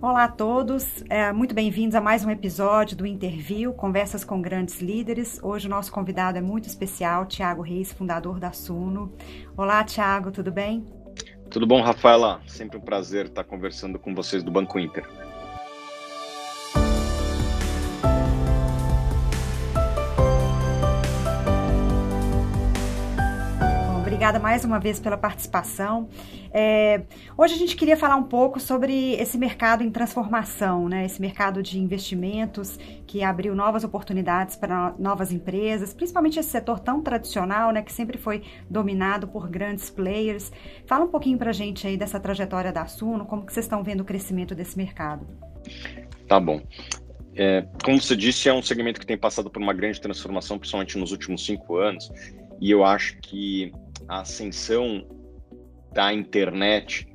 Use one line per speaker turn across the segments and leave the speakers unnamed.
Olá a todos, é, muito bem-vindos a mais um episódio do Interview, Conversas com Grandes Líderes. Hoje o nosso convidado é muito especial, Tiago Reis, fundador da Suno. Olá, Tiago, tudo bem?
Tudo bom, Rafaela? Sempre um prazer estar conversando com vocês do Banco Inter.
Obrigada mais uma vez pela participação. É, hoje a gente queria falar um pouco sobre esse mercado em transformação, né? esse mercado de investimentos que abriu novas oportunidades para novas empresas, principalmente esse setor tão tradicional, né, que sempre foi dominado por grandes players. Fala um pouquinho para a gente aí dessa trajetória da Suno, como que vocês estão vendo o crescimento desse mercado.
Tá bom. É, como você disse, é um segmento que tem passado por uma grande transformação, principalmente nos últimos cinco anos, e eu acho que a ascensão da internet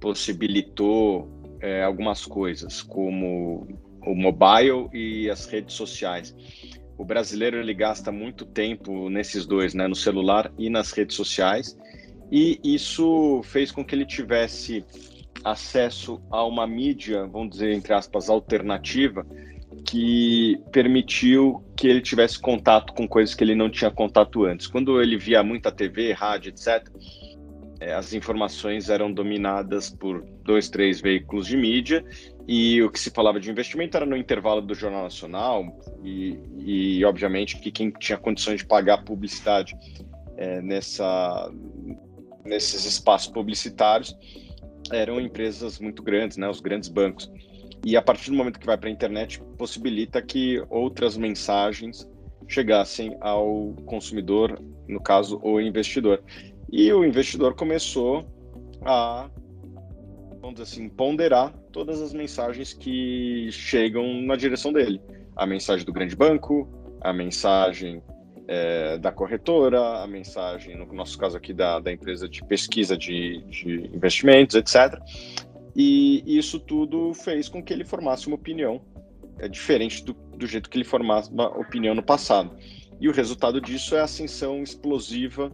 possibilitou é, algumas coisas, como o mobile e as redes sociais. O brasileiro ele gasta muito tempo nesses dois, né, no celular e nas redes sociais, e isso fez com que ele tivesse acesso a uma mídia, vamos dizer entre aspas, alternativa, que permitiu que ele tivesse contato com coisas que ele não tinha contato antes. Quando ele via muita TV, rádio, etc., é, as informações eram dominadas por dois, três veículos de mídia e o que se falava de investimento era no intervalo do Jornal Nacional e, e obviamente, que quem tinha condições de pagar publicidade é, nessa, nesses espaços publicitários eram empresas muito grandes, né, os grandes bancos. E a partir do momento que vai para a internet, possibilita que outras mensagens chegassem ao consumidor, no caso, o investidor. E o investidor começou a, vamos dizer assim, ponderar todas as mensagens que chegam na direção dele. A mensagem do grande banco, a mensagem é, da corretora, a mensagem, no nosso caso aqui, da, da empresa de pesquisa de, de investimentos, etc. E isso tudo fez com que ele formasse uma opinião é diferente do, do jeito que ele formava uma opinião no passado. E o resultado disso é a ascensão explosiva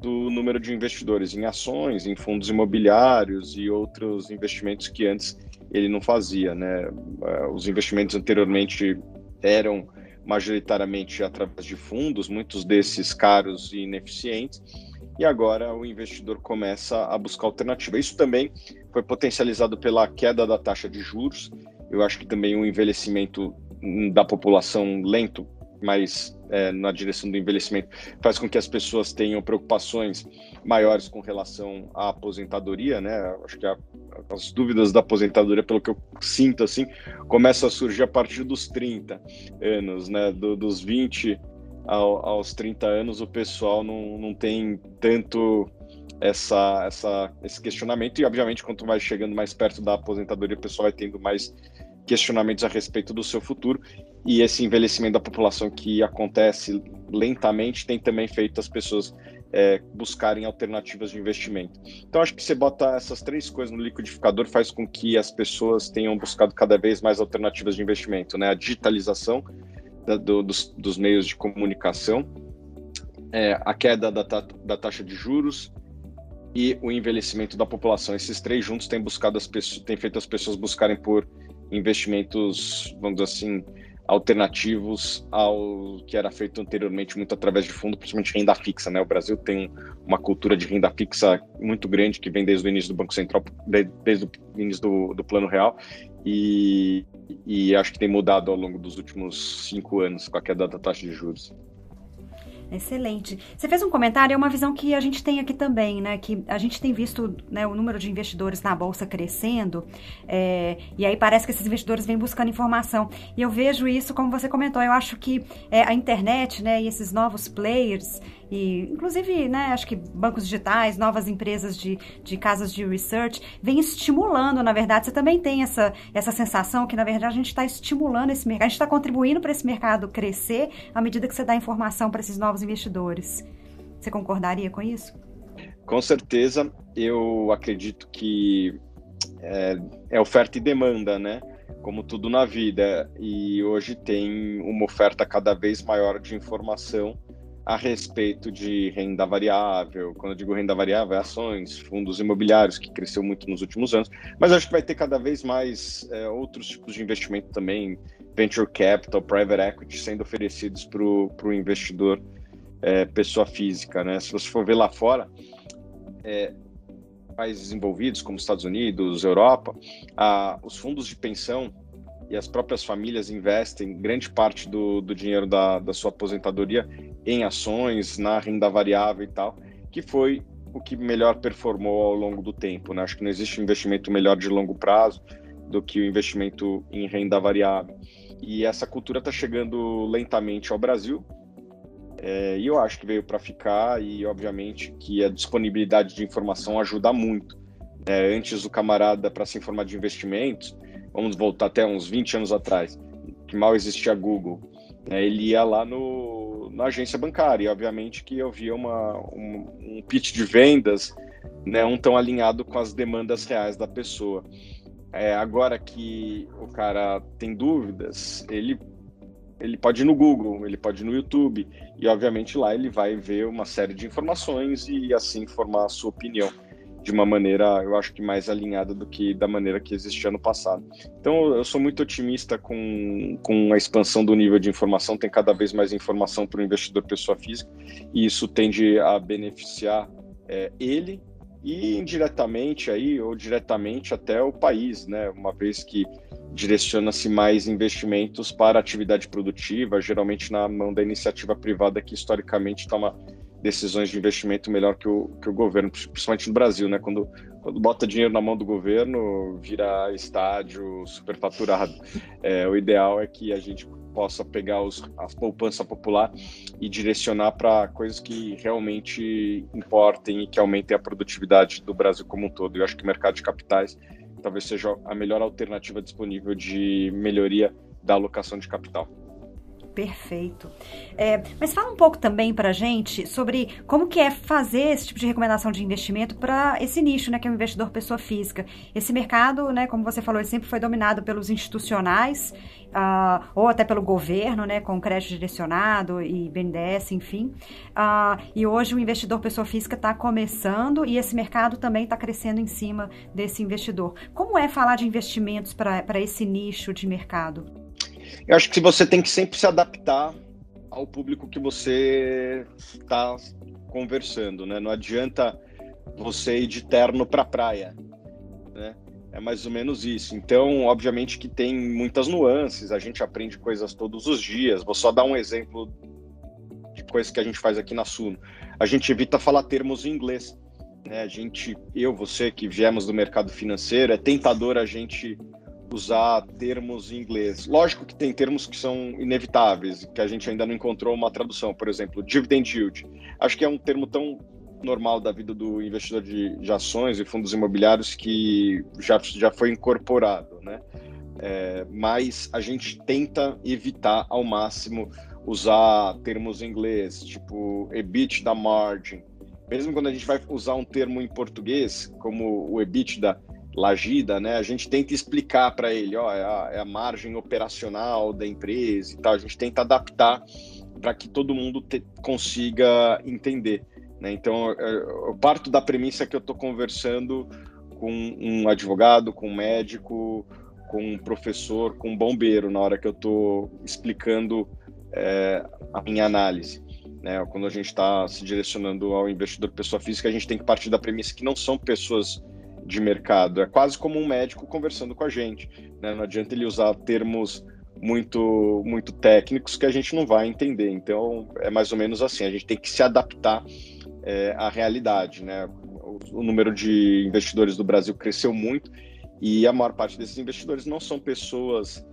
do número de investidores em ações, em fundos imobiliários e outros investimentos que antes ele não fazia, né? É, os investimentos anteriormente eram majoritariamente através de fundos, muitos desses caros e ineficientes, e agora o investidor começa a buscar alternativa. Isso também foi potencializado pela queda da taxa de juros. Eu acho que também o envelhecimento da população lento, mas é, na direção do envelhecimento, faz com que as pessoas tenham preocupações maiores com relação à aposentadoria, né? Acho que a, as dúvidas da aposentadoria, pelo que eu sinto, assim, começam a surgir a partir dos 30 anos, né? Do, dos 20 ao, aos 30 anos, o pessoal não, não tem tanto essa, essa, esse questionamento, e obviamente, quanto vai chegando mais perto da aposentadoria, o pessoal vai tendo mais questionamentos a respeito do seu futuro, e esse envelhecimento da população que acontece lentamente tem também feito as pessoas é, buscarem alternativas de investimento. Então, acho que você bota essas três coisas no liquidificador faz com que as pessoas tenham buscado cada vez mais alternativas de investimento, né? A digitalização, da, do, dos, dos, meios de comunicação, é, a queda da, da, taxa de juros e o envelhecimento da população. Esses três juntos têm buscado as pessoas, têm feito as pessoas buscarem por investimentos, vamos dizer assim, alternativos ao que era feito anteriormente muito através de fundo, principalmente renda fixa, né? O Brasil tem uma cultura de renda fixa muito grande que vem desde o início do Banco Central, desde o início do, do Plano Real e, e acho que tem mudado ao longo dos últimos cinco anos com a queda da taxa de juros.
Excelente. Você fez um comentário, é uma visão que a gente tem aqui também, né? Que a gente tem visto né, o número de investidores na Bolsa crescendo, é, e aí parece que esses investidores vêm buscando informação. E eu vejo isso, como você comentou, eu acho que é, a internet né, e esses novos players, e inclusive, né, acho que bancos digitais, novas empresas de, de casas de research, vem estimulando, na verdade, você também tem essa, essa sensação que, na verdade, a gente está estimulando esse mercado, a gente está contribuindo para esse mercado crescer à medida que você dá informação para esses novos investidores. Você concordaria com isso?
Com certeza, eu acredito que é, é oferta e demanda, né? Como tudo na vida. E hoje tem uma oferta cada vez maior de informação a respeito de renda variável. Quando eu digo renda variável, é ações, fundos imobiliários, que cresceu muito nos últimos anos. Mas acho que vai ter cada vez mais é, outros tipos de investimento também, venture capital, private equity, sendo oferecidos para o investidor é, pessoa física. Né? Se você for ver lá fora, é, países desenvolvidos como Estados Unidos, Europa, a, os fundos de pensão e as próprias famílias investem grande parte do, do dinheiro da, da sua aposentadoria em ações, na renda variável e tal, que foi o que melhor performou ao longo do tempo. Né? Acho que não existe investimento melhor de longo prazo do que o investimento em renda variável. E essa cultura está chegando lentamente ao Brasil, é, e eu acho que veio para ficar, e obviamente que a disponibilidade de informação ajuda muito. É, antes, o camarada, para se informar de investimentos, vamos voltar até uns 20 anos atrás, que mal existia Google, né, ele ia lá no, na agência bancária, e obviamente que eu via uma, um, um pitch de vendas né, um tão alinhado com as demandas reais da pessoa. É, agora que o cara tem dúvidas, ele, ele pode ir no Google, ele pode ir no YouTube, e obviamente lá ele vai ver uma série de informações e assim formar a sua opinião de uma maneira, eu acho que mais alinhada do que da maneira que existia no passado. Então, eu sou muito otimista com, com a expansão do nível de informação, tem cada vez mais informação para o investidor pessoa física, e isso tende a beneficiar é, ele e indiretamente aí ou diretamente até o país, né? Uma vez que direciona-se mais investimentos para atividade produtiva, geralmente na mão da iniciativa privada que historicamente toma decisões de investimento melhor que o, que o governo, principalmente no Brasil, né? Quando, quando bota dinheiro na mão do governo, vira estádio superfaturado. É, o ideal é que a gente possa pegar os, a poupança popular e direcionar para coisas que realmente importem e que aumentem a produtividade do Brasil como um todo. Eu acho que o mercado de capitais talvez seja a melhor alternativa disponível de melhoria da alocação de capital.
Perfeito. É, mas fala um pouco também para gente sobre como que é fazer esse tipo de recomendação de investimento para esse nicho, né, que é o investidor pessoa física. Esse mercado, né, como você falou, ele sempre foi dominado pelos institucionais uh, ou até pelo governo, né, com crédito direcionado e BNDES, enfim. Uh, e hoje o investidor pessoa física está começando e esse mercado também está crescendo em cima desse investidor. Como é falar de investimentos para esse nicho de mercado?
Eu acho que você tem que sempre se adaptar ao público que você está conversando, né? Não adianta você ir de terno para praia, né? É mais ou menos isso. Então, obviamente que tem muitas nuances, a gente aprende coisas todos os dias. Vou só dar um exemplo de coisas que a gente faz aqui na Suno. A gente evita falar termos em inglês. Né? A gente, eu, você que viemos do mercado financeiro, é tentador a gente usar termos em inglês. Lógico que tem termos que são inevitáveis, que a gente ainda não encontrou uma tradução. Por exemplo, dividend yield. Acho que é um termo tão normal da vida do investidor de, de ações e fundos imobiliários que já, já foi incorporado, né? É, mas a gente tenta evitar ao máximo usar termos em inglês, tipo EBITDA margin. Mesmo quando a gente vai usar um termo em português, como o EBITDA, Lagida, né? A gente tenta explicar para ele, ó, é a, é a, margem operacional da empresa e tal. A gente tenta adaptar para que todo mundo te, consiga entender. Né? Então, eu, eu parto da premissa que eu estou conversando com um advogado, com um médico, com um professor, com um bombeiro na hora que eu estou explicando é, a minha análise. Né? Quando a gente está se direcionando ao investidor pessoa física, a gente tem que partir da premissa que não são pessoas de mercado. É quase como um médico conversando com a gente. Né? Não adianta ele usar termos muito muito técnicos que a gente não vai entender. Então é mais ou menos assim. A gente tem que se adaptar é, à realidade. Né? O, o número de investidores do Brasil cresceu muito e a maior parte desses investidores não são pessoas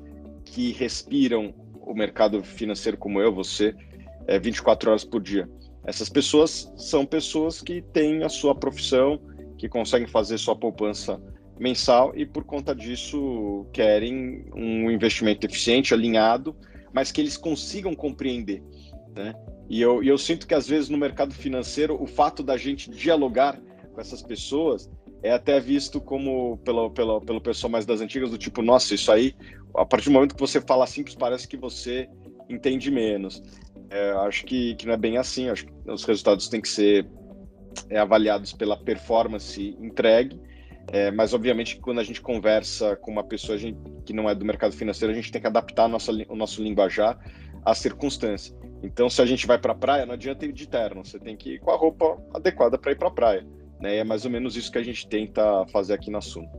que respiram o mercado financeiro como eu, você, é, 24 horas por dia. Essas pessoas são pessoas que têm a sua profissão, que conseguem fazer sua poupança mensal e por conta disso querem um investimento eficiente, alinhado, mas que eles consigam compreender, né? E eu, eu sinto que às vezes no mercado financeiro o fato da gente dialogar com essas pessoas é até visto como pelo, pelo, pelo pessoal mais das antigas do tipo, nossa, isso aí, a partir do momento que você fala simples, parece que você entende menos. É, acho que, que não é bem assim. Acho que os resultados têm que ser é, avaliados pela performance entregue. É, mas, obviamente, quando a gente conversa com uma pessoa gente, que não é do mercado financeiro, a gente tem que adaptar nossa, o nosso linguajar à circunstância. Então, se a gente vai para a praia, não adianta ir de terno, você tem que ir com a roupa adequada para ir para a praia. Né? É mais ou menos isso que a gente tenta fazer aqui na Suno.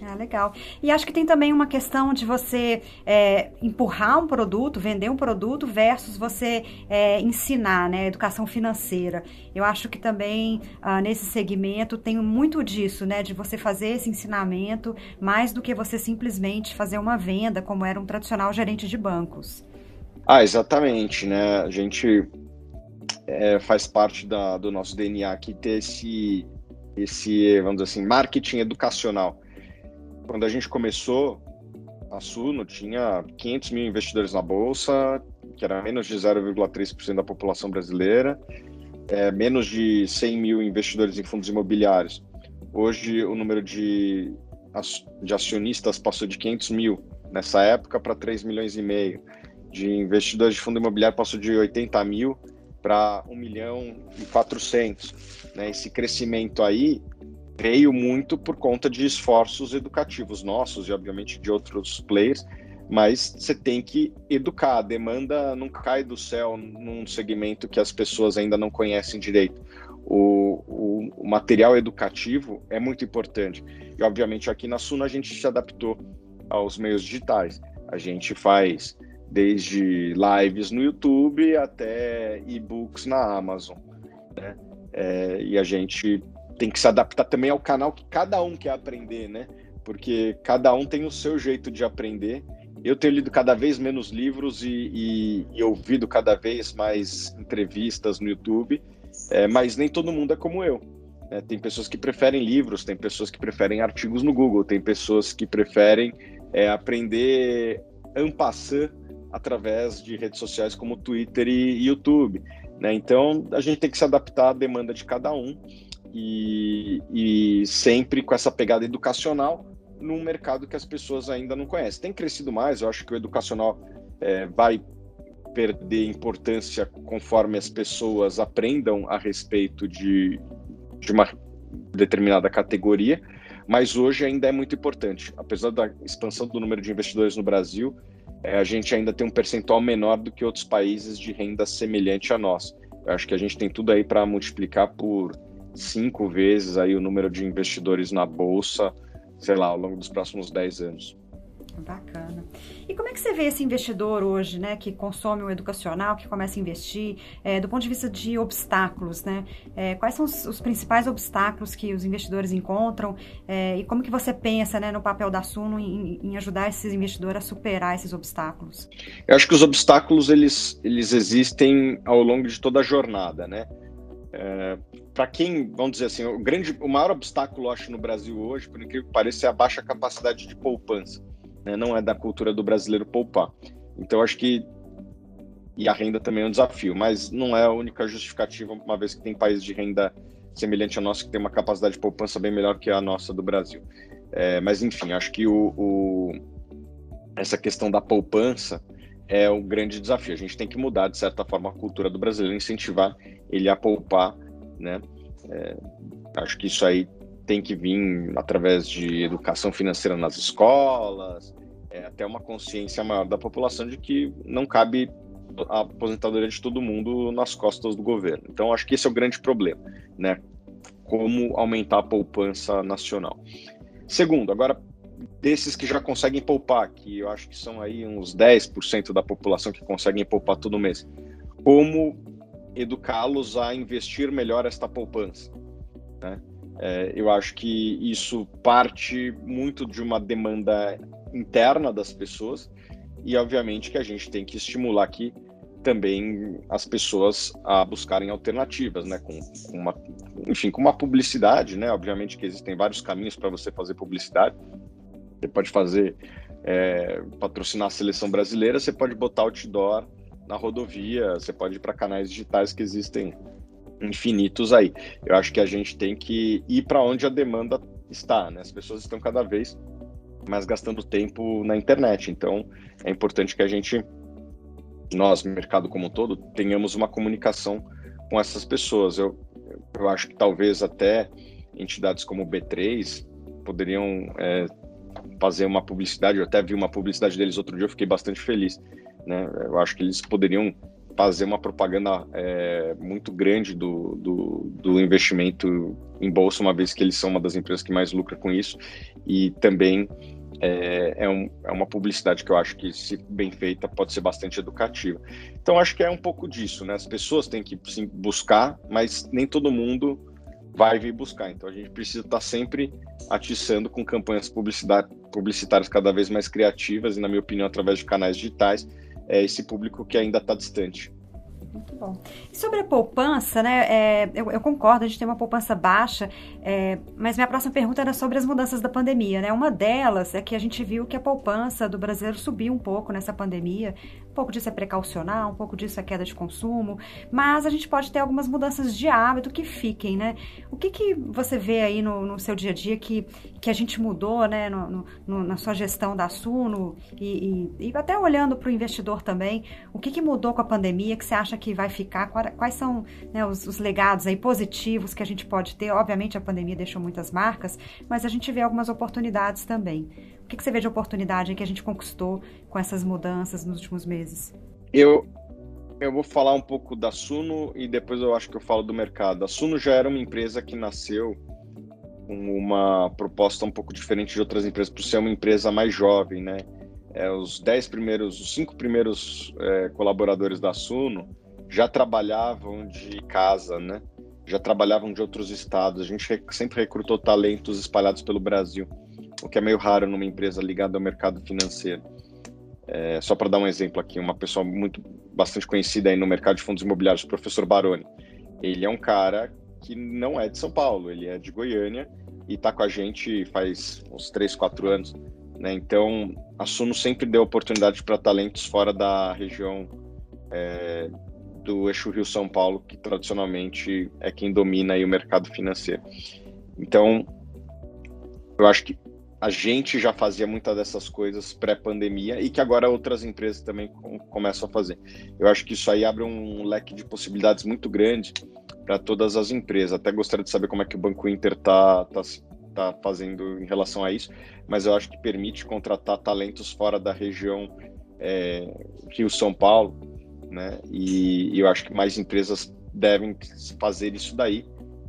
Ah, legal. E acho que tem também uma questão de você é, empurrar um produto, vender um produto versus você é, ensinar, né? Educação financeira. Eu acho que também ah, nesse segmento tem muito disso, né? De você fazer esse ensinamento mais do que você simplesmente fazer uma venda, como era um tradicional gerente de bancos.
Ah, exatamente, né? A gente é, faz parte da, do nosso DNA aqui ter esse, esse, vamos dizer assim, marketing educacional quando a gente começou, a Suno tinha 500 mil investidores na bolsa, que era menos de 0,3% da população brasileira, é, menos de 100 mil investidores em fundos imobiliários. Hoje, o número de, de acionistas passou de 500 mil nessa época para 3 milhões e meio. De investidores de fundo imobiliário passou de 80 mil para 1 milhão e 400. Né? Esse crescimento aí veio muito por conta de esforços educativos nossos e, obviamente, de outros players, mas você tem que educar. A demanda não cai do céu num segmento que as pessoas ainda não conhecem direito. O, o, o material educativo é muito importante. E, obviamente, aqui na Suna a gente se adaptou aos meios digitais. A gente faz desde lives no YouTube até e-books na Amazon. Né? É, e a gente tem que se adaptar também ao canal que cada um quer aprender, né? Porque cada um tem o seu jeito de aprender. Eu tenho lido cada vez menos livros e, e, e ouvido cada vez mais entrevistas no YouTube, é, mas nem todo mundo é como eu. É, tem pessoas que preferem livros, tem pessoas que preferem artigos no Google, tem pessoas que preferem é, aprender ampassant através de redes sociais como Twitter e YouTube. Né? Então, a gente tem que se adaptar à demanda de cada um e, e sempre com essa pegada educacional num mercado que as pessoas ainda não conhecem. Tem crescido mais, eu acho que o educacional é, vai perder importância conforme as pessoas aprendam a respeito de, de uma determinada categoria, mas hoje ainda é muito importante. Apesar da expansão do número de investidores no Brasil, é, a gente ainda tem um percentual menor do que outros países de renda semelhante a nós. Eu acho que a gente tem tudo aí para multiplicar por cinco vezes aí o número de investidores na bolsa, sei lá, ao longo dos próximos 10 anos.
Bacana. E como é que você vê esse investidor hoje, né, que consome o educacional, que começa a investir, é, do ponto de vista de obstáculos, né? É, quais são os, os, principais obstáculos que os investidores encontram é, e como que você pensa, né, no papel da Suno em, em, ajudar esses investidores a superar esses obstáculos?
Eu acho que os obstáculos eles, eles existem ao longo de toda a jornada, né? É, para quem, vamos dizer assim, o grande, o maior obstáculo, acho, no Brasil hoje, por incrível que pareça, é a baixa capacidade de poupança. Né? Não é da cultura do brasileiro poupar. Então, acho que e a renda também é um desafio, mas não é a única justificativa, uma vez que tem países de renda semelhante ao nosso que tem uma capacidade de poupança bem melhor que a nossa do Brasil. É, mas enfim, acho que o, o, essa questão da poupança é o grande desafio. A gente tem que mudar, de certa forma, a cultura do brasileiro, incentivar ele a poupar, né? É, acho que isso aí tem que vir através de educação financeira nas escolas, é, até uma consciência maior da população de que não cabe a aposentadoria de todo mundo nas costas do governo. Então, acho que esse é o grande problema, né? Como aumentar a poupança nacional. Segundo, agora desses que já conseguem poupar, que eu acho que são aí uns 10% da população que conseguem poupar todo mês, como educá-los a investir melhor esta poupança? Né? É, eu acho que isso parte muito de uma demanda interna das pessoas e, obviamente, que a gente tem que estimular aqui também as pessoas a buscarem alternativas, né? Com, com uma, enfim, com uma publicidade, né? Obviamente que existem vários caminhos para você fazer publicidade, você pode fazer, é, patrocinar a seleção brasileira, você pode botar outdoor na rodovia, você pode ir para canais digitais que existem infinitos aí. Eu acho que a gente tem que ir para onde a demanda está, né? As pessoas estão cada vez mais gastando tempo na internet, então é importante que a gente nós, mercado como um todo, tenhamos uma comunicação com essas pessoas. Eu, eu acho que talvez até entidades como o B3 poderiam é, fazer uma publicidade. Eu até vi uma publicidade deles outro dia, eu fiquei bastante feliz. Né? Eu acho que eles poderiam fazer uma propaganda é, muito grande do, do, do, investimento em bolsa, uma vez que eles são uma das empresas que mais lucra com isso, e também é, é, um, é, uma publicidade que eu acho que, se bem feita, pode ser bastante educativa. Então, acho que é um pouco disso, né? As pessoas têm que sim, buscar, mas nem todo mundo vai vir buscar. Então, a gente precisa estar sempre atiçando com campanhas publicitárias cada vez mais criativas e, na minha opinião, através de canais digitais, é esse público que ainda está distante.
Muito bom. E sobre a poupança, né? É, eu, eu, concordo, a gente tem uma poupança baixa, é, mas minha próxima pergunta era sobre as mudanças da pandemia, né? Uma delas é que a gente viu que a poupança do brasileiro subiu um pouco nessa pandemia. Um pouco disso é precaucionar, um pouco disso é queda de consumo, mas a gente pode ter algumas mudanças de hábito que fiquem, né? O que, que você vê aí no, no seu dia a dia que, que a gente mudou, né? No, no, na sua gestão da Suno e, e, e até olhando para o investidor também, o que, que mudou com a pandemia que você acha que vai ficar? Quais são né, os, os legados aí positivos que a gente pode ter? Obviamente a pandemia deixou muitas marcas, mas a gente vê algumas oportunidades também. Que, que você vê de oportunidade que a gente conquistou com essas mudanças nos últimos meses?
Eu, eu vou falar um pouco da Suno e depois eu acho que eu falo do mercado. A Suno já era uma empresa que nasceu com uma proposta um pouco diferente de outras empresas, por ser uma empresa mais jovem, né? É, os dez primeiros, os cinco primeiros é, colaboradores da Suno já trabalhavam de casa, né? Já trabalhavam de outros estados. A gente sempre recrutou talentos espalhados pelo Brasil o que é meio raro numa empresa ligada ao mercado financeiro. É, só para dar um exemplo aqui, uma pessoa muito bastante conhecida aí no mercado de fundos imobiliários, o professor Baroni. Ele é um cara que não é de São Paulo, ele é de Goiânia e está com a gente faz uns 3, 4 anos. Né? Então, a Suno sempre deu oportunidade para talentos fora da região é, do eixo Rio-São Paulo, que tradicionalmente é quem domina aí o mercado financeiro. Então, eu acho que a gente já fazia muitas dessas coisas pré-pandemia e que agora outras empresas também com, começam a fazer. Eu acho que isso aí abre um leque de possibilidades muito grande para todas as empresas. Até gostaria de saber como é que o Banco Inter está tá, tá fazendo em relação a isso, mas eu acho que permite contratar talentos fora da região é, Rio-São Paulo, né? E, e eu acho que mais empresas devem fazer isso daí.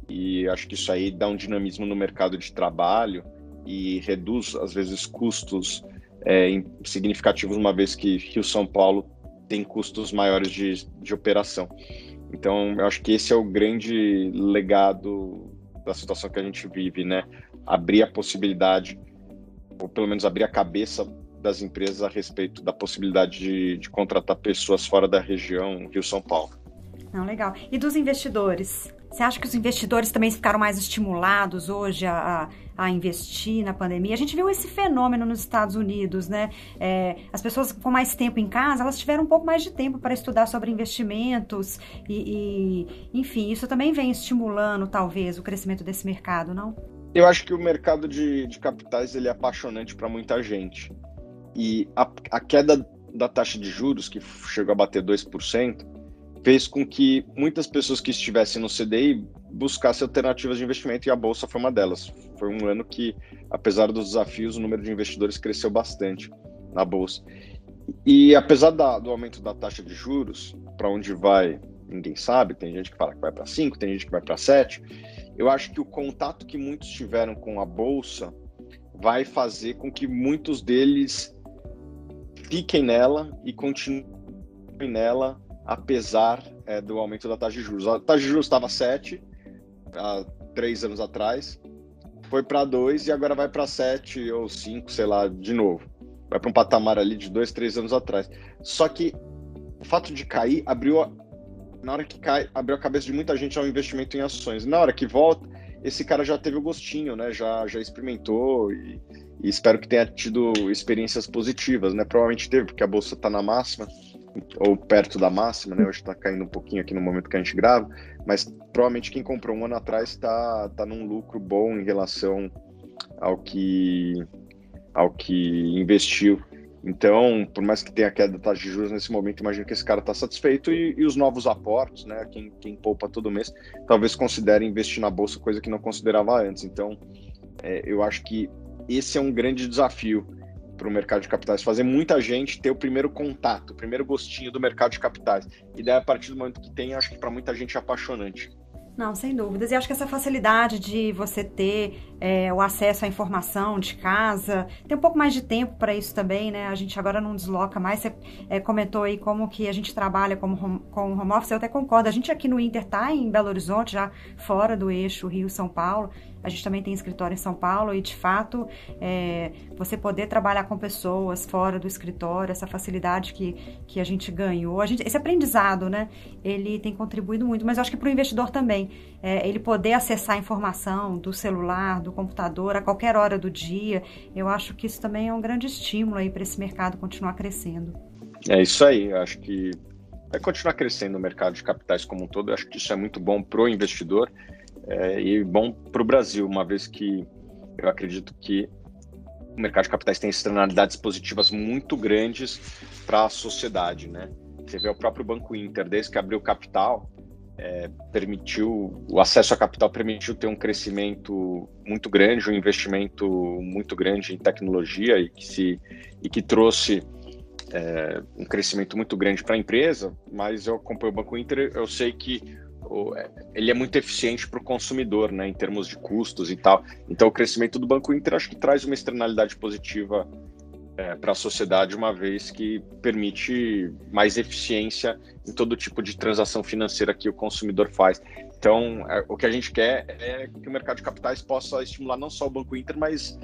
E acho que isso aí dá um dinamismo no mercado de trabalho e reduz, às vezes, custos é, significativos, uma vez que Rio São Paulo tem custos maiores de, de operação. Então, eu acho que esse é o grande legado da situação que a gente vive, né? Abrir a possibilidade, ou pelo menos abrir a cabeça das empresas a respeito da possibilidade de, de contratar pessoas fora da região Rio-São Paulo.
Não, legal. E dos investidores? Você acha que os investidores também ficaram mais estimulados hoje a, a, a investir na pandemia? A gente viu esse fenômeno nos Estados Unidos, né? É, as pessoas com mais tempo em casa, elas tiveram um pouco mais de tempo para estudar sobre investimentos e, e, enfim, isso também vem estimulando, talvez, o crescimento desse mercado, não?
Eu acho que o mercado de, de capitais ele é apaixonante para muita gente. E a, a queda da taxa de juros, que chegou a bater 2%, fez com que muitas pessoas que estivessem no CDI buscassem alternativas de investimento e a bolsa foi uma delas. Foi um ano que, apesar dos desafios, o número de investidores cresceu bastante na bolsa. E apesar da, do aumento da taxa de juros, para onde vai, ninguém sabe. Tem gente que fala que vai para 5, tem gente que vai para 7. Eu acho que o contato que muitos tiveram com a bolsa vai fazer com que muitos deles fiquem nela e continuem nela apesar é, do aumento da taxa de juros. A taxa de juros estava 7 há três anos atrás, foi para 2 e agora vai para 7 ou 5, sei lá, de novo. Vai para um patamar ali de dois, três anos atrás. Só que o fato de cair abriu, a, na hora que cai, abriu a cabeça de muita gente ao investimento em ações. Na hora que volta, esse cara já teve o gostinho, né? Já, já experimentou e, e espero que tenha tido experiências positivas, né? Provavelmente teve, porque a bolsa está na máxima ou perto da máxima, né? Hoje está caindo um pouquinho aqui no momento que a gente grava, mas provavelmente quem comprou um ano atrás está tá num lucro bom em relação ao que ao que investiu Então, por mais que tenha queda da taxa de juros nesse momento, imagino que esse cara está satisfeito e, e, os novos aportes, né? Quem, quem poupa todo mês, talvez considere investir na bolsa, coisa que não considerava antes. Então, é, eu acho que esse é um grande desafio para o mercado de capitais, fazer muita gente ter o primeiro contato, o primeiro gostinho do mercado de capitais. E daí, a partir do momento que tem, acho que para muita gente é apaixonante.
Não, sem dúvidas. E acho que essa facilidade de você ter é, o acesso à informação de casa, tem um pouco mais de tempo para isso também, né? A gente agora não desloca mais. Você é, comentou aí como que a gente trabalha como home, com home office, eu até concordo. A gente aqui no Inter tá em Belo Horizonte, já fora do eixo Rio-São Paulo. A gente também tem escritório em São Paulo e, de fato, é, você poder trabalhar com pessoas fora do escritório, essa facilidade que, que a gente ganhou, a gente, esse aprendizado, né, ele tem contribuído muito. Mas eu acho que para o investidor também, é, ele poder acessar a informação do celular, do computador, a qualquer hora do dia, eu acho que isso também é um grande estímulo aí para esse mercado continuar crescendo.
É isso aí, eu acho que vai continuar crescendo o mercado de capitais como um todo, eu acho que isso é muito bom para o investidor é, e bom para o Brasil, uma vez que eu acredito que o mercado de capitais tem externalidades positivas muito grandes para a sociedade, né? Você vê o próprio Banco Inter, desde que abriu capital, é, permitiu, o acesso a capital permitiu ter um crescimento muito grande, um investimento muito grande em tecnologia e que, se, e que trouxe é, um crescimento muito grande para a empresa, mas eu acompanho o Banco Inter, eu sei que é, ele é muito eficiente para o consumidor, né, em termos de custos e tal. Então, o crescimento do Banco Inter acho que traz uma externalidade positiva é, para a sociedade, uma vez que permite mais eficiência em todo tipo de transação financeira que o consumidor faz. Então, é, o que a gente quer é que o mercado de capitais possa estimular não só o Banco Inter, mas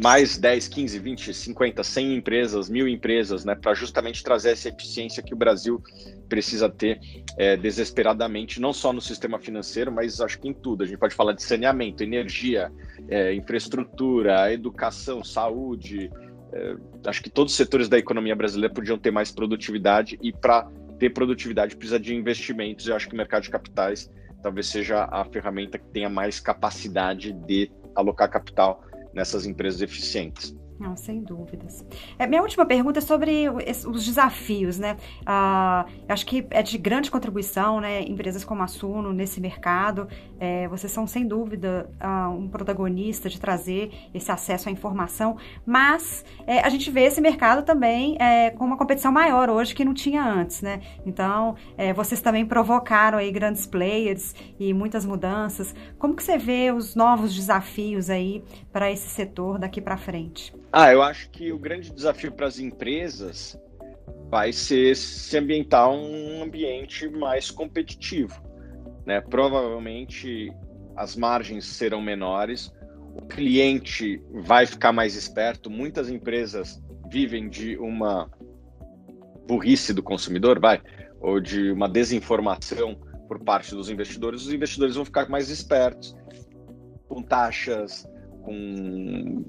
mais 10, 15, 20, 50, 100 empresas, mil empresas, né, para justamente trazer essa eficiência que o Brasil precisa ter é, desesperadamente, não só no sistema financeiro, mas acho que em tudo. A gente pode falar de saneamento, energia, é, infraestrutura, educação, saúde. É, acho que todos os setores da economia brasileira podiam ter mais produtividade e para ter produtividade precisa de investimentos. Eu acho que o mercado de capitais talvez seja a ferramenta que tenha mais capacidade de alocar capital nessas empresas eficientes.
Não, sem dúvidas. É, minha última pergunta é sobre os desafios, né? Ah, acho que é de grande contribuição, né? Empresas como a Suno nesse mercado, é, vocês são sem dúvida ah, um protagonista de trazer esse acesso à informação, mas é, a gente vê esse mercado também é, com uma competição maior hoje que não tinha antes, né? Então, é, vocês também provocaram aí grandes players e muitas mudanças. Como que você vê os novos desafios aí para esse setor daqui para frente?
Ah, eu acho que o grande desafio para as empresas vai ser se ambientar um ambiente mais competitivo. Né? Provavelmente as margens serão menores, o cliente vai ficar mais esperto. Muitas empresas vivem de uma burrice do consumidor, vai, ou de uma desinformação por parte dos investidores. Os investidores vão ficar mais espertos, com taxas, com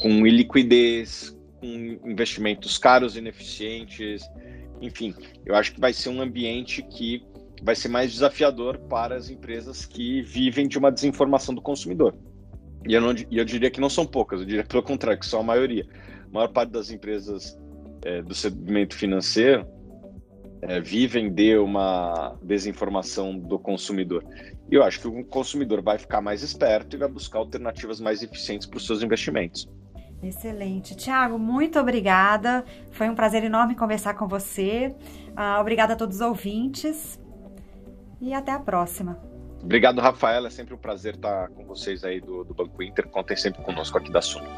com iliquidez, com investimentos caros ineficientes. Enfim, eu acho que vai ser um ambiente que vai ser mais desafiador para as empresas que vivem de uma desinformação do consumidor. E eu, não, eu diria que não são poucas, eu diria pelo contrário, que são a maioria. A maior parte das empresas é, do segmento financeiro é, vivem de uma desinformação do consumidor. E eu acho que o consumidor vai ficar mais esperto e vai buscar alternativas mais eficientes para os seus investimentos.
Excelente. Tiago, muito obrigada. Foi um prazer enorme conversar com você. Uh, obrigada a todos os ouvintes. E até a próxima.
Obrigado, Rafaela. É sempre um prazer estar com vocês aí do, do Banco Inter. Contem sempre conosco aqui da Suno.